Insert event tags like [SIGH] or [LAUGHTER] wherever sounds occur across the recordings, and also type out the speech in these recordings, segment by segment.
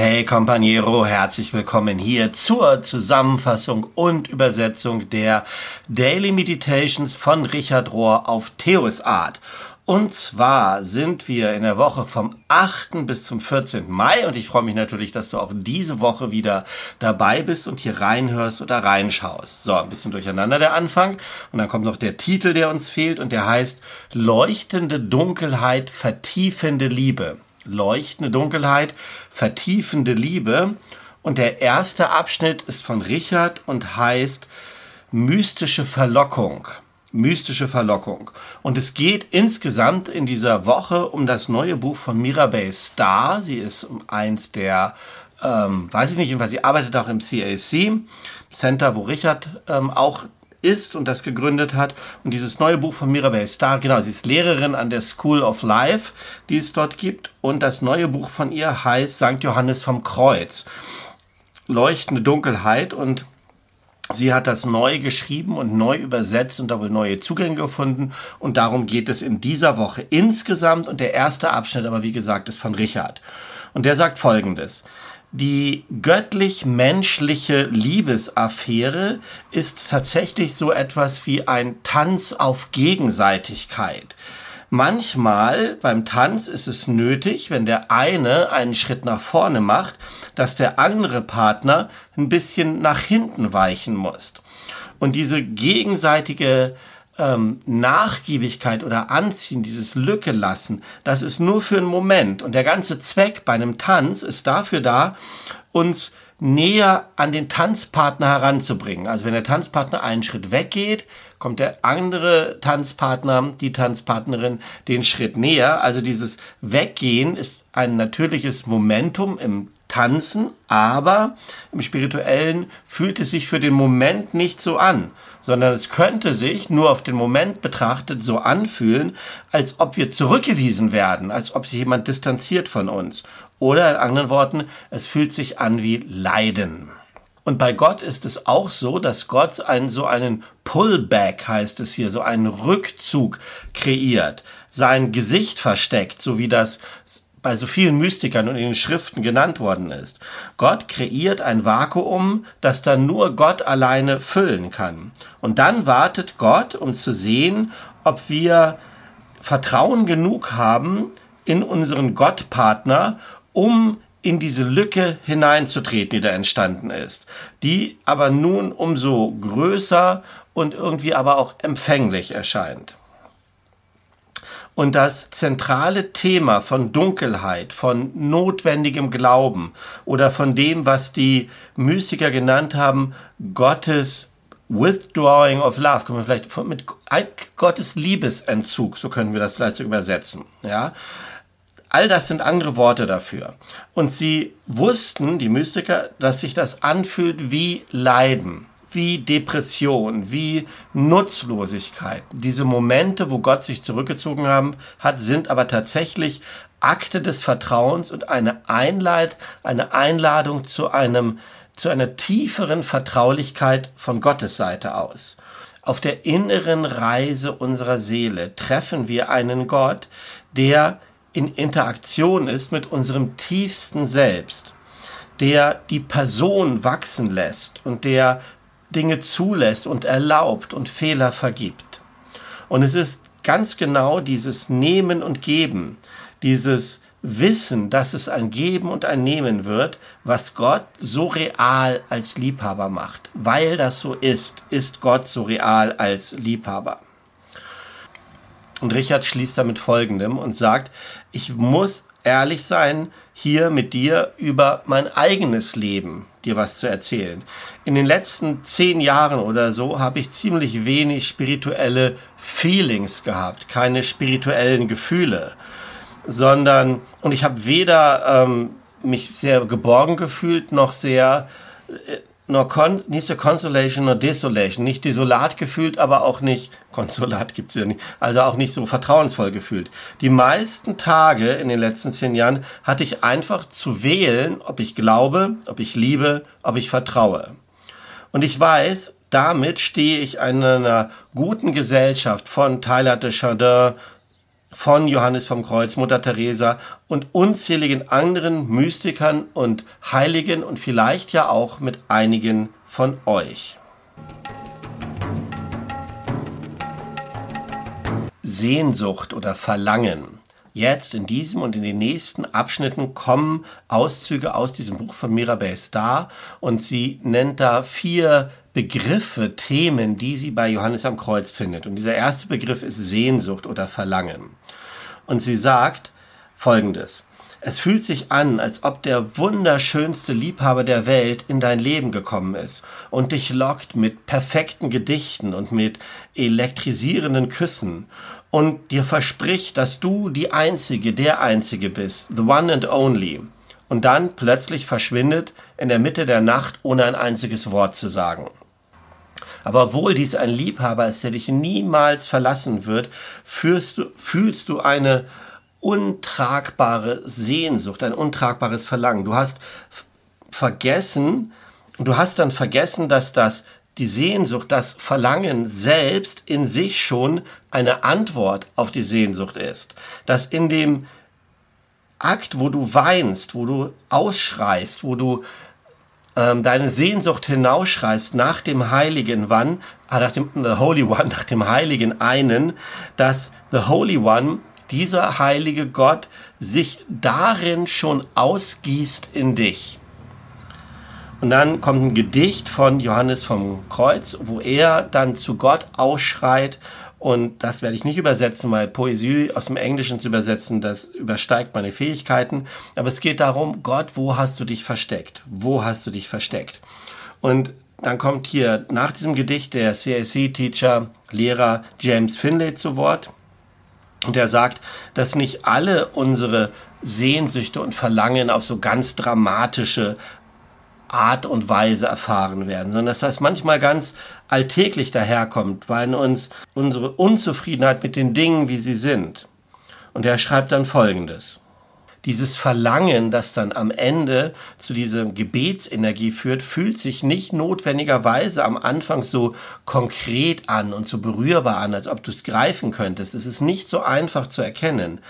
Hey Companiero, herzlich willkommen hier zur Zusammenfassung und Übersetzung der Daily Meditations von Richard Rohr auf Theos Art. Und zwar sind wir in der Woche vom 8. bis zum 14. Mai und ich freue mich natürlich, dass du auch diese Woche wieder dabei bist und hier reinhörst oder reinschaust. So, ein bisschen durcheinander der Anfang und dann kommt noch der Titel, der uns fehlt und der heißt Leuchtende Dunkelheit, vertiefende Liebe leuchtende Dunkelheit, vertiefende Liebe. Und der erste Abschnitt ist von Richard und heißt mystische Verlockung. Mystische Verlockung. Und es geht insgesamt in dieser Woche um das neue Buch von Mirabelle Starr. Sie ist eins der, ähm, weiß ich nicht, jedenfalls sie arbeitet auch im CAC, Center, wo Richard ähm, auch ist und das gegründet hat. Und dieses neue Buch von Mirabelle Starr, genau, sie ist Lehrerin an der School of Life, die es dort gibt. Und das neue Buch von ihr heißt St. Johannes vom Kreuz. Leuchtende Dunkelheit und Sie hat das neu geschrieben und neu übersetzt und da wohl neue Zugänge gefunden. Und darum geht es in dieser Woche insgesamt. Und der erste Abschnitt aber, wie gesagt, ist von Richard. Und der sagt Folgendes. Die göttlich-menschliche Liebesaffäre ist tatsächlich so etwas wie ein Tanz auf Gegenseitigkeit. Manchmal beim Tanz ist es nötig, wenn der eine einen Schritt nach vorne macht, dass der andere Partner ein bisschen nach hinten weichen muss. Und diese gegenseitige ähm, Nachgiebigkeit oder Anziehen, dieses Lücke lassen, das ist nur für einen Moment. Und der ganze Zweck bei einem Tanz ist dafür da, uns näher an den Tanzpartner heranzubringen. Also wenn der Tanzpartner einen Schritt weggeht, kommt der andere Tanzpartner, die Tanzpartnerin, den Schritt näher. Also dieses Weggehen ist ein natürliches Momentum im Tanzen, aber im Spirituellen fühlt es sich für den Moment nicht so an sondern es könnte sich nur auf den Moment betrachtet so anfühlen, als ob wir zurückgewiesen werden, als ob sich jemand distanziert von uns. Oder in anderen Worten, es fühlt sich an wie Leiden. Und bei Gott ist es auch so, dass Gott einen, so einen Pullback heißt es hier, so einen Rückzug kreiert, sein Gesicht versteckt, so wie das bei so vielen Mystikern und in den Schriften genannt worden ist. Gott kreiert ein Vakuum, das dann nur Gott alleine füllen kann. Und dann wartet Gott, um zu sehen, ob wir Vertrauen genug haben in unseren Gottpartner, um in diese Lücke hineinzutreten, die da entstanden ist, die aber nun umso größer und irgendwie aber auch empfänglich erscheint. Und das zentrale Thema von Dunkelheit, von notwendigem Glauben oder von dem, was die Mystiker genannt haben, Gottes Withdrawing of Love, können wir vielleicht mit Gottes Liebesentzug, so können wir das vielleicht so übersetzen, ja. All das sind andere Worte dafür. Und sie wussten, die Mystiker, dass sich das anfühlt wie Leiden wie Depression, wie Nutzlosigkeit. Diese Momente, wo Gott sich zurückgezogen haben, hat, sind aber tatsächlich Akte des Vertrauens und eine Einleit, eine Einladung zu einem, zu einer tieferen Vertraulichkeit von Gottes Seite aus. Auf der inneren Reise unserer Seele treffen wir einen Gott, der in Interaktion ist mit unserem tiefsten Selbst, der die Person wachsen lässt und der Dinge zulässt und erlaubt und Fehler vergibt. Und es ist ganz genau dieses Nehmen und Geben, dieses Wissen, dass es ein Geben und ein Nehmen wird, was Gott so real als Liebhaber macht. Weil das so ist, ist Gott so real als Liebhaber. Und Richard schließt damit Folgendem und sagt, ich muss ehrlich sein, hier mit dir über mein eigenes Leben dir was zu erzählen. In den letzten zehn Jahren oder so habe ich ziemlich wenig spirituelle Feelings gehabt, keine spirituellen Gefühle, sondern und ich habe weder ähm, mich sehr geborgen gefühlt noch sehr nur Con nicht so Consolation nur Desolation, nicht desolat gefühlt, aber auch nicht, [LAUGHS] Konsolat gibt's ja nicht, also auch nicht so vertrauensvoll gefühlt. Die meisten Tage in den letzten zehn Jahren hatte ich einfach zu wählen, ob ich glaube, ob ich liebe, ob ich vertraue. Und ich weiß, damit stehe ich in einer guten Gesellschaft von Tyler de Chardin, von Johannes vom Kreuz, Mutter Teresa und unzähligen anderen Mystikern und Heiligen und vielleicht ja auch mit einigen von euch. Sehnsucht oder Verlangen. Jetzt in diesem und in den nächsten Abschnitten kommen Auszüge aus diesem Buch von Mirabel Starr und sie nennt da vier Begriffe, Themen, die sie bei Johannes am Kreuz findet. Und dieser erste Begriff ist Sehnsucht oder Verlangen. Und sie sagt Folgendes. Es fühlt sich an, als ob der wunderschönste Liebhaber der Welt in dein Leben gekommen ist und dich lockt mit perfekten Gedichten und mit elektrisierenden Küssen und dir verspricht, dass du die Einzige, der Einzige bist, the one and only. Und dann plötzlich verschwindet in der Mitte der Nacht, ohne ein einziges Wort zu sagen. Aber obwohl dies ein Liebhaber ist, der dich niemals verlassen wird, fühlst du, fühlst du eine untragbare Sehnsucht, ein untragbares Verlangen. Du hast vergessen, du hast dann vergessen, dass das die Sehnsucht, das Verlangen selbst in sich schon eine Antwort auf die Sehnsucht ist. Dass in dem Akt, wo du weinst, wo du ausschreist, wo du ähm, deine Sehnsucht hinausschreist nach dem Heiligen One, äh, nach dem The Holy One, [LAUGHS] nach dem Heiligen einen, dass The Holy One, dieser heilige Gott, sich darin schon ausgießt in dich. Und dann kommt ein Gedicht von Johannes vom Kreuz, wo er dann zu Gott ausschreit. Und das werde ich nicht übersetzen, weil Poesie aus dem Englischen zu übersetzen, das übersteigt meine Fähigkeiten. Aber es geht darum, Gott, wo hast du dich versteckt? Wo hast du dich versteckt? Und dann kommt hier nach diesem Gedicht der CSC-Teacher, Lehrer James Finlay zu Wort. Und er sagt, dass nicht alle unsere Sehnsüchte und Verlangen auf so ganz dramatische Art und Weise erfahren werden, sondern dass das manchmal ganz alltäglich daherkommt, weil uns unsere Unzufriedenheit mit den Dingen, wie sie sind. Und er schreibt dann Folgendes. Dieses Verlangen, das dann am Ende zu dieser Gebetsenergie führt, fühlt sich nicht notwendigerweise am Anfang so konkret an und so berührbar an, als ob du es greifen könntest. Es ist nicht so einfach zu erkennen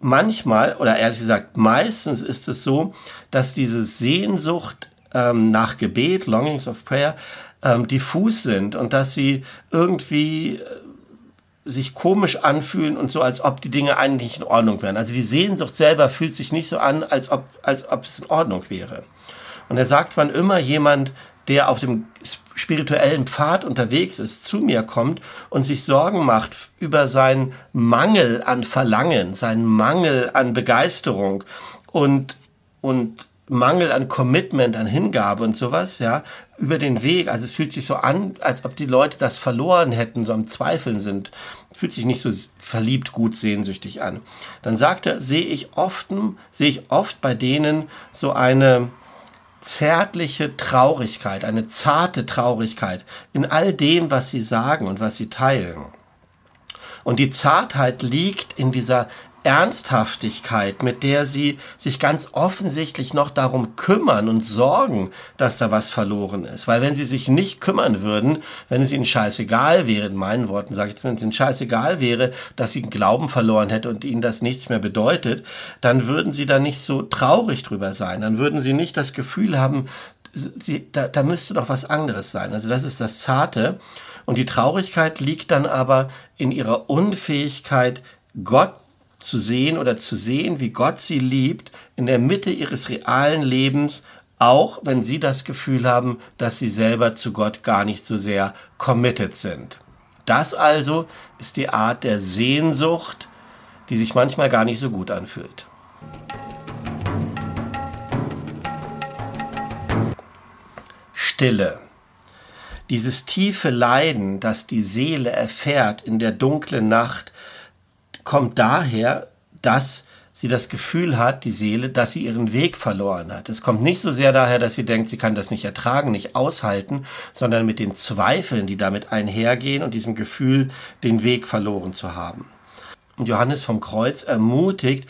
manchmal oder ehrlich gesagt meistens ist es so, dass diese Sehnsucht ähm, nach Gebet, Longings of Prayer, ähm, diffus sind und dass sie irgendwie äh, sich komisch anfühlen und so, als ob die Dinge eigentlich in Ordnung wären. Also die Sehnsucht selber fühlt sich nicht so an, als ob, als ob es in Ordnung wäre. Und er sagt, wann immer jemand, der auf dem spirituellen Pfad unterwegs ist, zu mir kommt und sich Sorgen macht über seinen Mangel an Verlangen, seinen Mangel an Begeisterung und, und Mangel an Commitment, an Hingabe und sowas, ja, über den Weg. Also es fühlt sich so an, als ob die Leute das verloren hätten, so am Zweifeln sind. Fühlt sich nicht so verliebt, gut, sehnsüchtig an. Dann sagt er, sehe ich oft, sehe ich oft bei denen so eine zärtliche Traurigkeit, eine zarte Traurigkeit in all dem, was sie sagen und was sie teilen. Und die Zartheit liegt in dieser Ernsthaftigkeit, mit der sie sich ganz offensichtlich noch darum kümmern und sorgen, dass da was verloren ist. Weil wenn sie sich nicht kümmern würden, wenn es ihnen scheißegal wäre, in meinen Worten sage ich, wenn es ihnen scheißegal wäre, dass sie einen Glauben verloren hätte und ihnen das nichts mehr bedeutet, dann würden sie da nicht so traurig drüber sein. Dann würden sie nicht das Gefühl haben, sie, da, da müsste doch was anderes sein. Also das ist das Zarte. Und die Traurigkeit liegt dann aber in ihrer Unfähigkeit, Gott zu sehen oder zu sehen, wie Gott sie liebt in der Mitte ihres realen Lebens, auch wenn sie das Gefühl haben, dass sie selber zu Gott gar nicht so sehr committed sind. Das also ist die Art der Sehnsucht, die sich manchmal gar nicht so gut anfühlt. Stille. Dieses tiefe Leiden, das die Seele erfährt in der dunklen Nacht, kommt daher, dass sie das Gefühl hat, die Seele, dass sie ihren Weg verloren hat. Es kommt nicht so sehr daher, dass sie denkt, sie kann das nicht ertragen, nicht aushalten, sondern mit den Zweifeln, die damit einhergehen und diesem Gefühl, den Weg verloren zu haben. Und Johannes vom Kreuz ermutigt,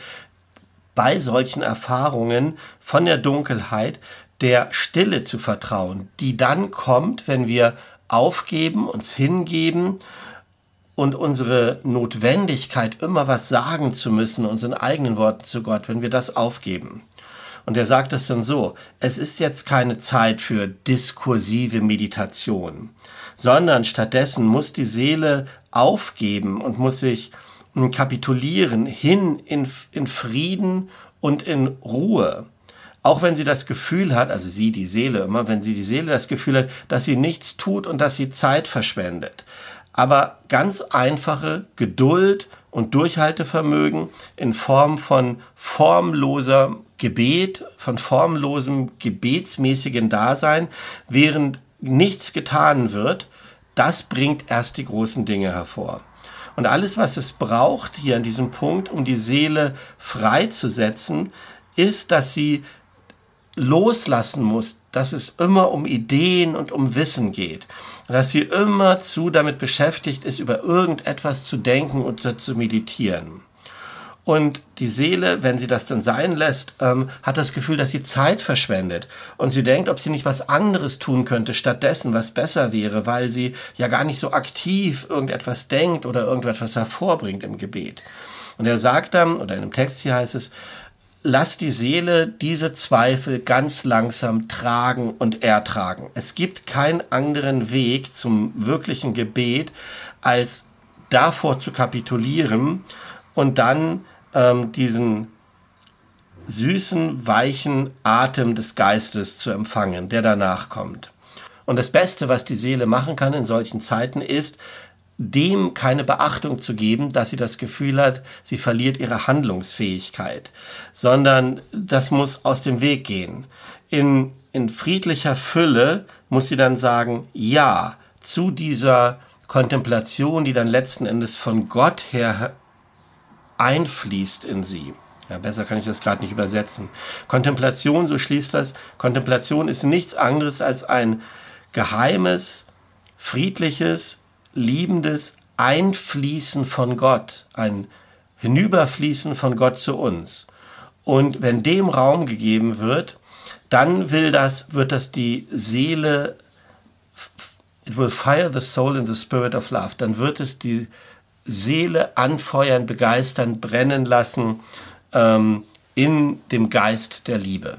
bei solchen Erfahrungen von der Dunkelheit der Stille zu vertrauen, die dann kommt, wenn wir aufgeben, uns hingeben und unsere Notwendigkeit, immer was sagen zu müssen, unseren eigenen Worten zu Gott, wenn wir das aufgeben. Und er sagt es dann so, es ist jetzt keine Zeit für diskursive Meditation, sondern stattdessen muss die Seele aufgeben und muss sich hm, kapitulieren hin in, in Frieden und in Ruhe. Auch wenn sie das Gefühl hat, also sie, die Seele immer, wenn sie die Seele das Gefühl hat, dass sie nichts tut und dass sie Zeit verschwendet. Aber ganz einfache Geduld und Durchhaltevermögen in Form von formloser Gebet, von formlosem gebetsmäßigen Dasein, während nichts getan wird, das bringt erst die großen Dinge hervor. Und alles, was es braucht hier an diesem Punkt, um die Seele freizusetzen, ist, dass sie loslassen muss, dass es immer um Ideen und um Wissen geht. Dass sie immer zu damit beschäftigt ist, über irgendetwas zu denken und zu meditieren. Und die Seele, wenn sie das dann sein lässt, ähm, hat das Gefühl, dass sie Zeit verschwendet. Und sie denkt, ob sie nicht was anderes tun könnte stattdessen, was besser wäre, weil sie ja gar nicht so aktiv irgendetwas denkt oder irgendetwas hervorbringt im Gebet. Und er sagt dann, oder in einem Text hier heißt es, lass die Seele diese Zweifel ganz langsam tragen und ertragen. Es gibt keinen anderen Weg zum wirklichen Gebet, als davor zu kapitulieren und dann ähm, diesen süßen, weichen Atem des Geistes zu empfangen, der danach kommt. Und das Beste, was die Seele machen kann in solchen Zeiten, ist, dem keine Beachtung zu geben, dass sie das Gefühl hat, sie verliert ihre Handlungsfähigkeit, sondern das muss aus dem Weg gehen. In, in friedlicher Fülle muss sie dann sagen, ja, zu dieser Kontemplation, die dann letzten Endes von Gott her einfließt in sie. Ja, besser kann ich das gerade nicht übersetzen. Kontemplation, so schließt das, Kontemplation ist nichts anderes als ein geheimes, friedliches, liebendes Einfließen von Gott, ein Hinüberfließen von Gott zu uns. Und wenn dem Raum gegeben wird, dann will das, wird das die Seele, it will fire the soul in the spirit of love, dann wird es die Seele anfeuern, begeistern, brennen lassen ähm, in dem Geist der Liebe.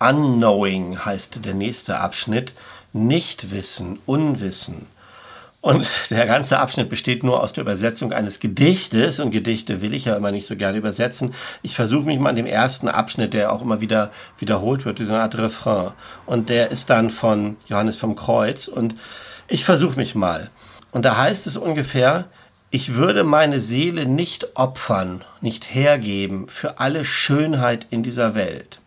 Unknowing heißt der nächste Abschnitt. Nichtwissen, Unwissen. Und der ganze Abschnitt besteht nur aus der Übersetzung eines Gedichtes und Gedichte will ich ja immer nicht so gerne übersetzen. Ich versuche mich mal an dem ersten Abschnitt, der auch immer wieder wiederholt wird, diese Art Refrain. Und der ist dann von Johannes vom Kreuz und ich versuche mich mal. Und da heißt es ungefähr, ich würde meine Seele nicht opfern, nicht hergeben für alle Schönheit in dieser Welt.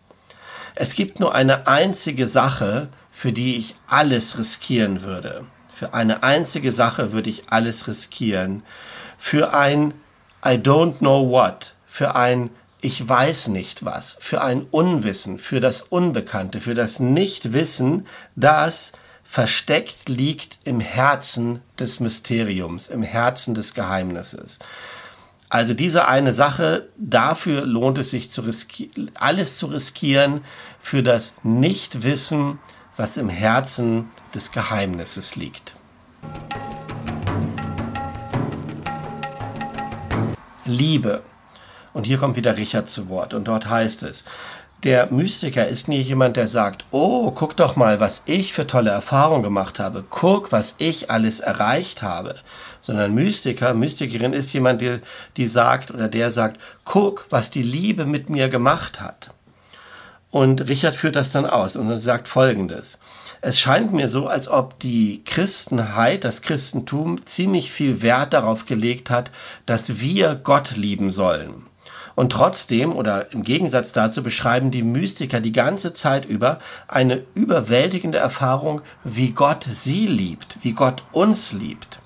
Es gibt nur eine einzige Sache, für die ich alles riskieren würde. Für eine einzige Sache würde ich alles riskieren. Für ein I don't know what. Für ein ich weiß nicht was. Für ein Unwissen. Für das Unbekannte. Für das Nichtwissen, das versteckt liegt im Herzen des Mysteriums, im Herzen des Geheimnisses. Also diese eine Sache, dafür lohnt es sich zu alles zu riskieren für das Nichtwissen, was im Herzen des Geheimnisses liegt. Liebe. Und hier kommt wieder Richard zu Wort und dort heißt es, der Mystiker ist nicht jemand, der sagt, oh, guck doch mal, was ich für tolle Erfahrungen gemacht habe, guck, was ich alles erreicht habe, sondern Mystiker, Mystikerin ist jemand, die, die sagt oder der sagt, guck, was die Liebe mit mir gemacht hat. Und Richard führt das dann aus und sagt Folgendes. Es scheint mir so, als ob die Christenheit, das Christentum ziemlich viel Wert darauf gelegt hat, dass wir Gott lieben sollen. Und trotzdem oder im Gegensatz dazu beschreiben die Mystiker die ganze Zeit über eine überwältigende Erfahrung, wie Gott sie liebt, wie Gott uns liebt.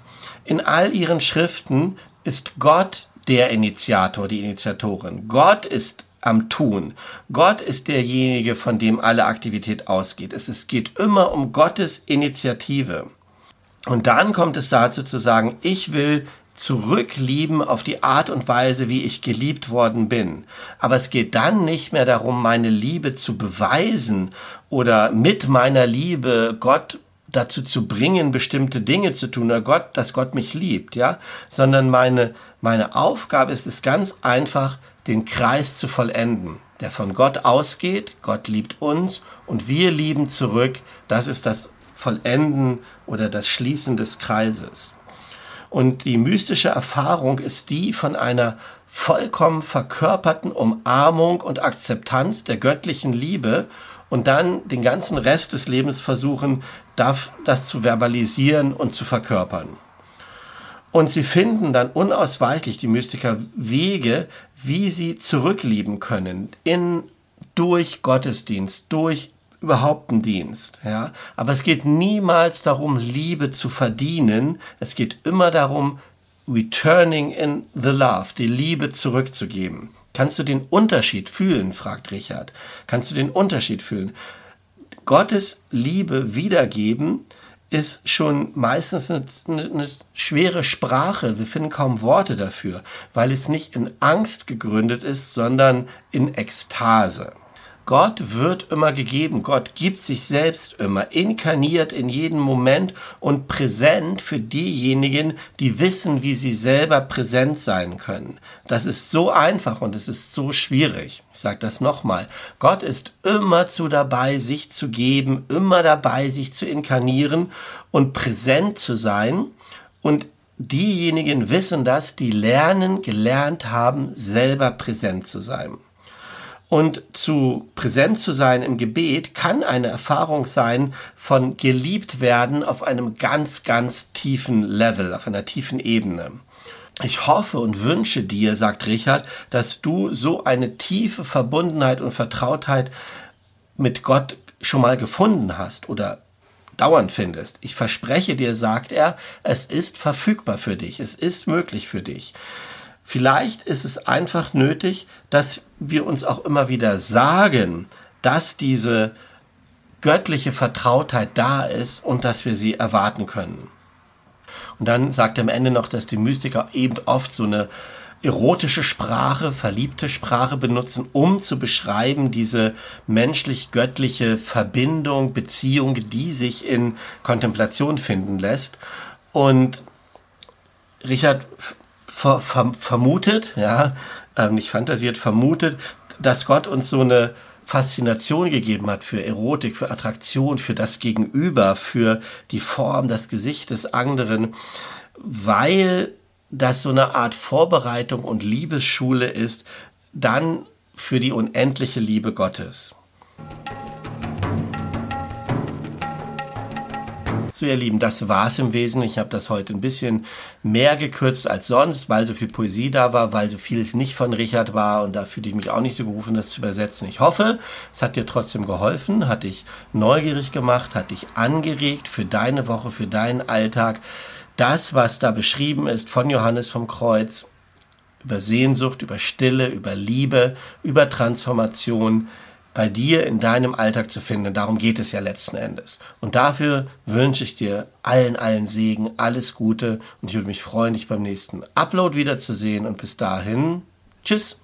In all ihren Schriften ist Gott der Initiator, die Initiatorin. Gott ist am Tun. Gott ist derjenige, von dem alle Aktivität ausgeht. Es geht immer um Gottes Initiative. Und dann kommt es dazu zu sagen, ich will zurücklieben auf die Art und Weise, wie ich geliebt worden bin. Aber es geht dann nicht mehr darum, meine Liebe zu beweisen oder mit meiner Liebe Gott dazu zu bringen, bestimmte Dinge zu tun, oder Gott, dass Gott mich liebt, ja, sondern meine, meine Aufgabe ist es ganz einfach, den Kreis zu vollenden, der von Gott ausgeht. Gott liebt uns und wir lieben zurück. Das ist das Vollenden oder das Schließen des Kreises. Und die mystische Erfahrung ist die von einer vollkommen verkörperten Umarmung und Akzeptanz der göttlichen Liebe und dann den ganzen Rest des Lebens versuchen, das zu verbalisieren und zu verkörpern. Und sie finden dann unausweichlich, die Mystiker, Wege, wie sie zurücklieben können in, durch Gottesdienst, durch überhaupt einen Dienst, ja. Aber es geht niemals darum, Liebe zu verdienen. Es geht immer darum, returning in the love, die Liebe zurückzugeben. Kannst du den Unterschied fühlen? fragt Richard. Kannst du den Unterschied fühlen? Gottes Liebe wiedergeben ist schon meistens eine, eine, schwere Sprache. Wir finden kaum Worte dafür, weil es nicht in Angst gegründet ist, sondern in Ekstase. Gott wird immer gegeben. Gott gibt sich selbst immer, inkarniert in jedem Moment und präsent für diejenigen, die wissen, wie sie selber präsent sein können. Das ist so einfach und es ist so schwierig. Ich sage das nochmal. Gott ist immer zu dabei, sich zu geben, immer dabei, sich zu inkarnieren und präsent zu sein. Und diejenigen wissen das, die lernen, gelernt haben, selber präsent zu sein. Und zu präsent zu sein im Gebet kann eine Erfahrung sein von geliebt werden auf einem ganz, ganz tiefen Level, auf einer tiefen Ebene. Ich hoffe und wünsche dir, sagt Richard, dass du so eine tiefe Verbundenheit und Vertrautheit mit Gott schon mal gefunden hast oder dauernd findest. Ich verspreche dir, sagt er, es ist verfügbar für dich, es ist möglich für dich. Vielleicht ist es einfach nötig, dass wir uns auch immer wieder sagen, dass diese göttliche Vertrautheit da ist und dass wir sie erwarten können. Und dann sagt er am Ende noch, dass die Mystiker eben oft so eine erotische Sprache, verliebte Sprache benutzen, um zu beschreiben diese menschlich-göttliche Verbindung, Beziehung, die sich in Kontemplation finden lässt. Und Richard ver, ver, vermutet, ja, äh, nicht fantasiert, vermutet, dass Gott uns so eine Faszination gegeben hat für Erotik, für Attraktion, für das Gegenüber, für die Form, das Gesicht des anderen, weil das so eine Art Vorbereitung und Liebesschule ist, dann für die unendliche Liebe Gottes. So, ihr Lieben, das war's im Wesentlichen. Ich habe das heute ein bisschen mehr gekürzt als sonst, weil so viel Poesie da war, weil so vieles nicht von Richard war und da fühle ich mich auch nicht so gerufen, das zu übersetzen. Ich hoffe, es hat dir trotzdem geholfen, hat dich neugierig gemacht, hat dich angeregt für deine Woche, für deinen Alltag. Das, was da beschrieben ist von Johannes vom Kreuz, über Sehnsucht, über Stille, über Liebe, über Transformation, bei dir in deinem Alltag zu finden. Darum geht es ja letzten Endes. Und dafür wünsche ich dir allen, allen Segen, alles Gute und ich würde mich freuen, dich beim nächsten Upload wiederzusehen. Und bis dahin, tschüss.